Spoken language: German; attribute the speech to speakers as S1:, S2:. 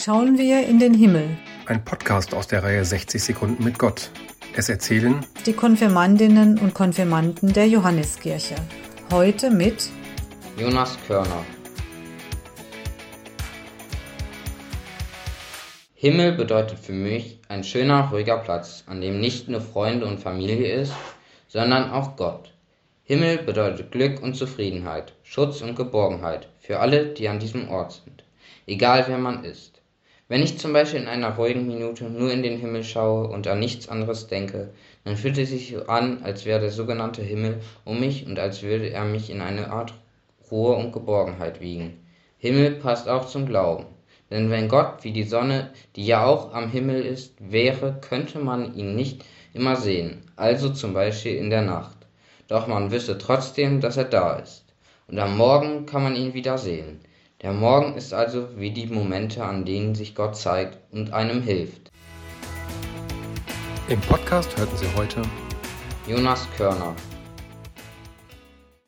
S1: schauen wir in den Himmel.
S2: Ein Podcast aus der Reihe 60 Sekunden mit Gott. Es erzählen
S1: die Konfirmandinnen und Konfirmanden der Johanneskirche. Heute mit
S3: Jonas Körner. Himmel bedeutet für mich ein schöner, ruhiger Platz, an dem nicht nur Freunde und Familie ist, sondern auch Gott. Himmel bedeutet Glück und Zufriedenheit, Schutz und Geborgenheit für alle, die an diesem Ort sind, egal wer man ist. Wenn ich zum Beispiel in einer ruhigen Minute nur in den Himmel schaue und an nichts anderes denke, dann fühlt es sich an, als wäre der sogenannte Himmel um mich und als würde er mich in eine Art Ruhe und Geborgenheit wiegen. Himmel passt auch zum Glauben. Denn wenn Gott wie die Sonne, die ja auch am Himmel ist, wäre, könnte man ihn nicht immer sehen, also zum Beispiel in der Nacht doch man wisse trotzdem, dass er da ist. Und am Morgen kann man ihn wieder sehen. Der Morgen ist also wie die Momente, an denen sich Gott zeigt und einem hilft.
S2: Im Podcast hörten Sie heute
S3: Jonas Körner